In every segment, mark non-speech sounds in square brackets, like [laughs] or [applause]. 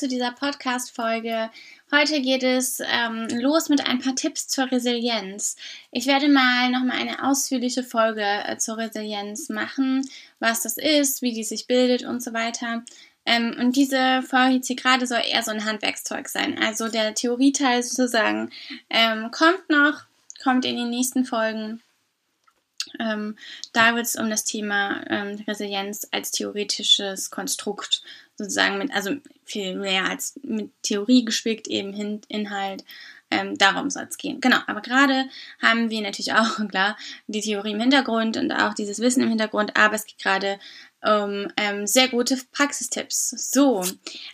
Zu dieser Podcast-Folge. Heute geht es ähm, los mit ein paar Tipps zur Resilienz. Ich werde mal nochmal eine ausführliche Folge äh, zur Resilienz machen, was das ist, wie die sich bildet und so weiter. Ähm, und diese Folge hier gerade soll eher so ein Handwerkszeug sein. Also der Theorieteil sozusagen ähm, kommt noch, kommt in den nächsten Folgen. Ähm, da wird es um das Thema ähm, Resilienz als theoretisches Konstrukt sozusagen mit, also viel mehr als mit Theorie gespickt, eben Hin Inhalt. Ähm, darum soll es gehen. Genau, aber gerade haben wir natürlich [laughs] auch, klar, die Theorie im Hintergrund und auch dieses Wissen im Hintergrund, aber es geht gerade um ähm, sehr gute Praxistipps. So,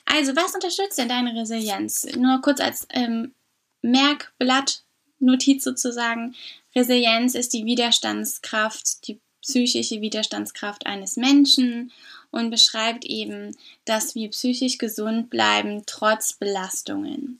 also was unterstützt denn deine Resilienz? Nur kurz als ähm, Merkblatt, Notiz sozusagen. Resilienz ist die Widerstandskraft, die psychische Widerstandskraft eines Menschen und beschreibt eben, dass wir psychisch gesund bleiben trotz Belastungen.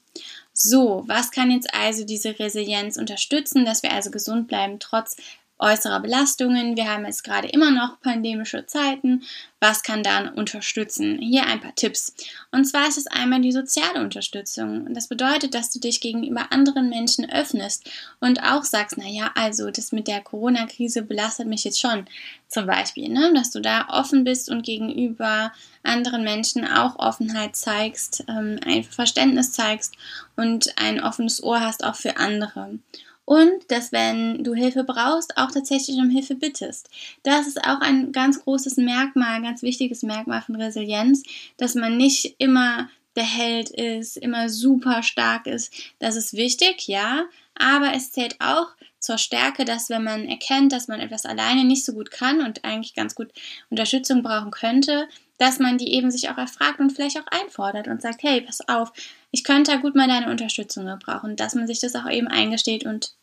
So, was kann jetzt also diese Resilienz unterstützen, dass wir also gesund bleiben trotz äußerer Belastungen. Wir haben jetzt gerade immer noch pandemische Zeiten. Was kann dann unterstützen? Hier ein paar Tipps. Und zwar ist es einmal die soziale Unterstützung. Das bedeutet, dass du dich gegenüber anderen Menschen öffnest und auch sagst, naja, also das mit der Corona-Krise belastet mich jetzt schon. Zum Beispiel, ne? dass du da offen bist und gegenüber anderen Menschen auch Offenheit zeigst, ähm, ein Verständnis zeigst und ein offenes Ohr hast auch für andere. Und dass, wenn du Hilfe brauchst, auch tatsächlich um Hilfe bittest. Das ist auch ein ganz großes Merkmal, ein ganz wichtiges Merkmal von Resilienz, dass man nicht immer der Held ist, immer super stark ist. Das ist wichtig, ja, aber es zählt auch zur Stärke, dass wenn man erkennt, dass man etwas alleine nicht so gut kann und eigentlich ganz gut Unterstützung brauchen könnte, dass man die eben sich auch erfragt und vielleicht auch einfordert und sagt, hey, pass auf, ich könnte gut mal deine Unterstützung gebrauchen, dass man sich das auch eben eingesteht und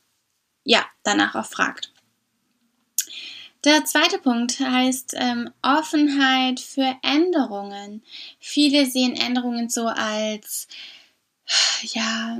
ja, danach auch fragt. Der zweite Punkt heißt ähm, Offenheit für Änderungen. Viele sehen Änderungen so als ja,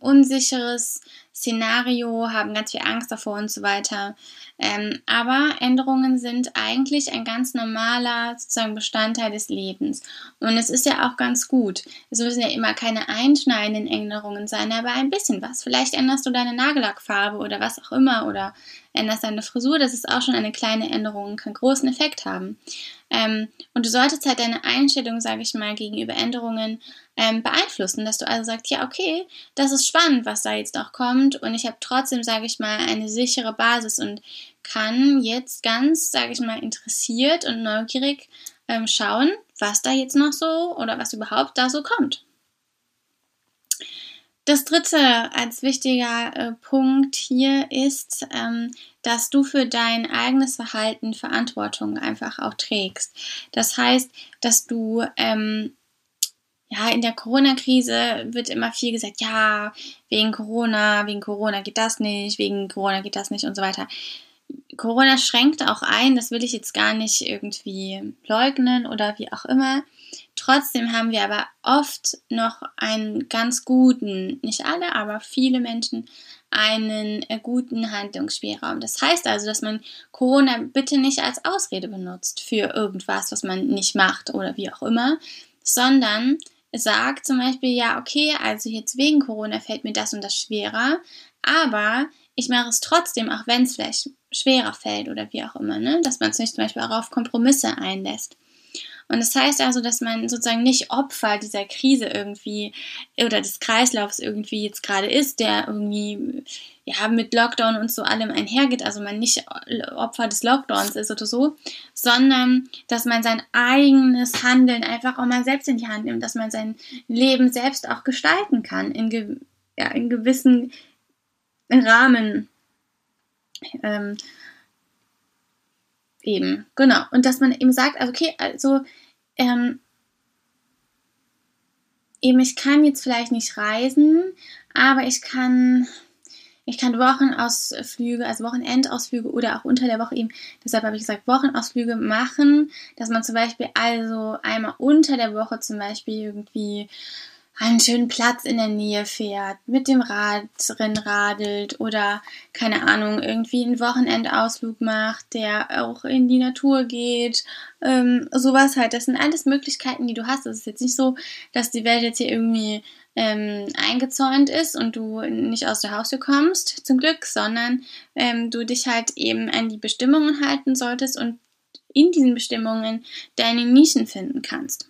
unsicheres Szenario, haben ganz viel Angst davor und so weiter. Ähm, aber Änderungen sind eigentlich ein ganz normaler sozusagen Bestandteil des Lebens. Und es ist ja auch ganz gut. Es müssen ja immer keine einschneidenden Änderungen sein, aber ein bisschen was. Vielleicht änderst du deine Nagellackfarbe oder was auch immer oder änderst deine Frisur. Das ist auch schon eine kleine Änderung, kann großen Effekt haben. Ähm, und du solltest halt deine Einstellung, sage ich mal, gegenüber Änderungen ähm, beeinflussen, dass du also sagst, ja, okay, das ist spannend, was da jetzt noch kommt und ich habe trotzdem, sage ich mal, eine sichere Basis und kann jetzt ganz, sage ich mal, interessiert und neugierig ähm, schauen, was da jetzt noch so oder was überhaupt da so kommt. Das dritte als wichtiger äh, Punkt hier ist, ähm, dass du für dein eigenes Verhalten Verantwortung einfach auch trägst. Das heißt, dass du ähm, ja, in der Corona-Krise wird immer viel gesagt, ja, wegen Corona, wegen Corona geht das nicht, wegen Corona geht das nicht und so weiter. Corona schränkt auch ein, das will ich jetzt gar nicht irgendwie leugnen oder wie auch immer. Trotzdem haben wir aber oft noch einen ganz guten, nicht alle, aber viele Menschen, einen äh, guten Handlungsspielraum. Das heißt also, dass man Corona bitte nicht als Ausrede benutzt für irgendwas, was man nicht macht oder wie auch immer, sondern sagt zum Beispiel, ja, okay, also jetzt wegen Corona fällt mir das und das schwerer, aber ich mache es trotzdem, auch wenn es vielleicht schwerer fällt oder wie auch immer, ne? dass man sich zum Beispiel auch auf Kompromisse einlässt. Und das heißt also, dass man sozusagen nicht Opfer dieser Krise irgendwie oder des Kreislaufs irgendwie jetzt gerade ist, der irgendwie ja mit Lockdown und so allem einhergeht, also man nicht Opfer des Lockdowns ist oder so, sondern dass man sein eigenes Handeln einfach auch mal selbst in die Hand nimmt, dass man sein Leben selbst auch gestalten kann in, ge ja, in gewissen Rahmen. Ähm, eben, genau. Und dass man eben sagt, also okay, also ähm, eben ich kann jetzt vielleicht nicht reisen, aber ich kann ich kann Wochenausflüge, also Wochenendausflüge oder auch unter der Woche eben, deshalb habe ich gesagt, Wochenausflüge machen, dass man zum Beispiel also einmal unter der Woche zum Beispiel irgendwie einen schönen Platz in der Nähe fährt, mit dem Rad drin radelt oder keine Ahnung, irgendwie einen Wochenendausflug macht, der auch in die Natur geht, ähm, sowas halt. Das sind alles Möglichkeiten, die du hast. Es ist jetzt nicht so, dass die Welt jetzt hier irgendwie ähm, eingezäunt ist und du nicht aus der Haustür kommst, zum Glück, sondern ähm, du dich halt eben an die Bestimmungen halten solltest und in diesen Bestimmungen deine Nischen finden kannst.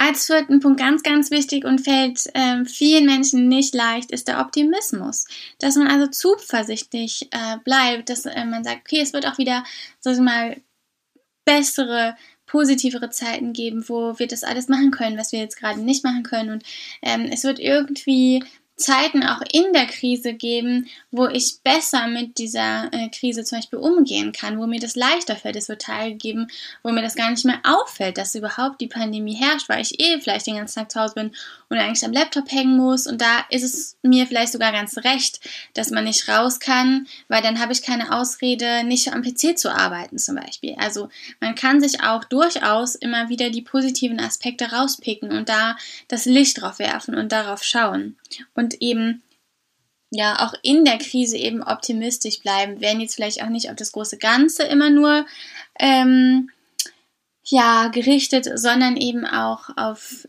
Als vierten Punkt ganz, ganz wichtig und fällt äh, vielen Menschen nicht leicht, ist der Optimismus. Dass man also zuversichtlich äh, bleibt, dass äh, man sagt, okay, es wird auch wieder, sag ich mal, bessere, positivere Zeiten geben, wo wir das alles machen können, was wir jetzt gerade nicht machen können. Und ähm, es wird irgendwie Zeiten auch in der Krise geben, wo ich besser mit dieser äh, Krise zum Beispiel umgehen kann, wo mir das leichter fällt. Es wird Tage geben, wo mir das gar nicht mehr auffällt, dass überhaupt die Pandemie herrscht, weil ich eh vielleicht den ganzen Tag zu Hause bin und eigentlich am Laptop hängen muss. Und da ist es mir vielleicht sogar ganz recht, dass man nicht raus kann, weil dann habe ich keine Ausrede, nicht am PC zu arbeiten zum Beispiel. Also man kann sich auch durchaus immer wieder die positiven Aspekte rauspicken und da das Licht drauf werfen und darauf schauen. Und eben ja auch in der Krise eben optimistisch bleiben, werden jetzt vielleicht auch nicht auf das große Ganze immer nur ähm, ja gerichtet, sondern eben auch auf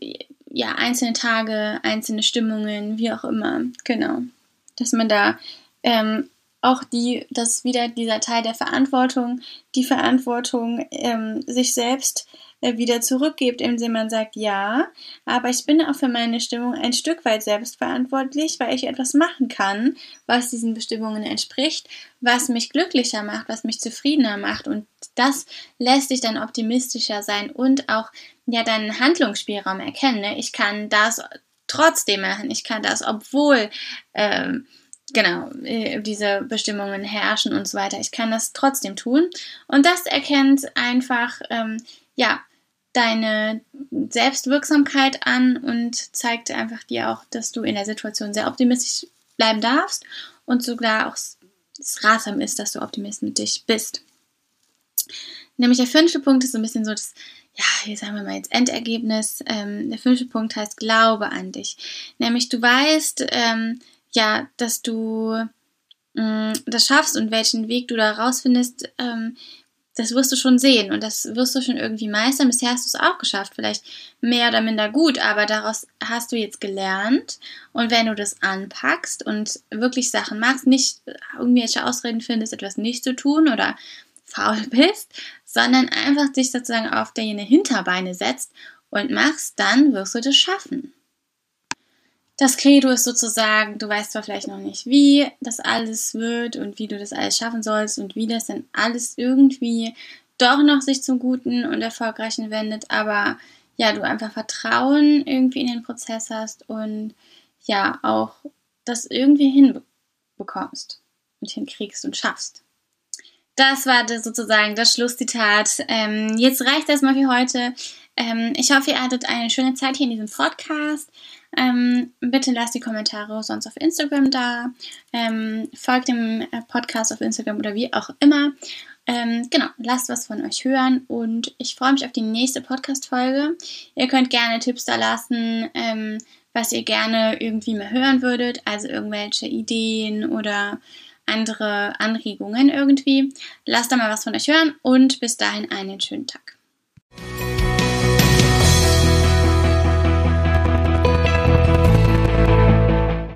ja einzelne Tage, einzelne Stimmungen, wie auch immer, genau, dass man da ähm, auch die, dass wieder dieser Teil der Verantwortung, die Verantwortung ähm, sich selbst äh, wieder zurückgibt, indem man sagt, ja, aber ich bin auch für meine Stimmung ein Stück weit selbstverantwortlich, weil ich etwas machen kann, was diesen Bestimmungen entspricht, was mich glücklicher macht, was mich zufriedener macht und das lässt dich dann optimistischer sein und auch ja deinen Handlungsspielraum erkennen. Ne? Ich kann das trotzdem machen, ich kann das, obwohl ähm, genau, äh, diese Bestimmungen herrschen und so weiter. Ich kann das trotzdem tun. Und das erkennt einfach, ähm, ja, deine Selbstwirksamkeit an und zeigt einfach dir auch, dass du in der Situation sehr optimistisch bleiben darfst und sogar auch es ratsam ist, dass du optimistisch bist. Nämlich der fünfte Punkt ist so ein bisschen so das, ja, hier sagen wir mal jetzt Endergebnis. Ähm, der fünfte Punkt heißt Glaube an dich. Nämlich du weißt, ähm, ja, dass du mh, mm, das schaffst und welchen Weg du da rausfindest, ähm, das wirst du schon sehen und das wirst du schon irgendwie meistern. Bisher hast du es auch geschafft, vielleicht mehr oder minder gut, aber daraus hast du jetzt gelernt. Und wenn du das anpackst und wirklich Sachen machst, nicht irgendwelche Ausreden findest, etwas nicht zu tun oder faul [laughs] bist, sondern einfach dich sozusagen auf deine Hinterbeine setzt und machst, dann wirst du das schaffen. Das Credo ist sozusagen, du weißt zwar vielleicht noch nicht, wie das alles wird und wie du das alles schaffen sollst und wie das dann alles irgendwie doch noch sich zum Guten und Erfolgreichen wendet, aber ja, du einfach Vertrauen irgendwie in den Prozess hast und ja, auch das irgendwie hinbekommst und hinkriegst und schaffst. Das war sozusagen das Schlusszitat. Ähm, jetzt reicht das mal für heute. Ähm, ich hoffe, ihr hattet eine schöne Zeit hier in diesem Podcast. Ähm, bitte lasst die Kommentare sonst auf Instagram da. Ähm, folgt dem äh, Podcast auf Instagram oder wie auch immer. Ähm, genau, lasst was von euch hören und ich freue mich auf die nächste Podcast-Folge. Ihr könnt gerne Tipps da lassen, ähm, was ihr gerne irgendwie mehr hören würdet, also irgendwelche Ideen oder andere Anregungen irgendwie. Lasst da mal was von euch hören und bis dahin einen schönen Tag.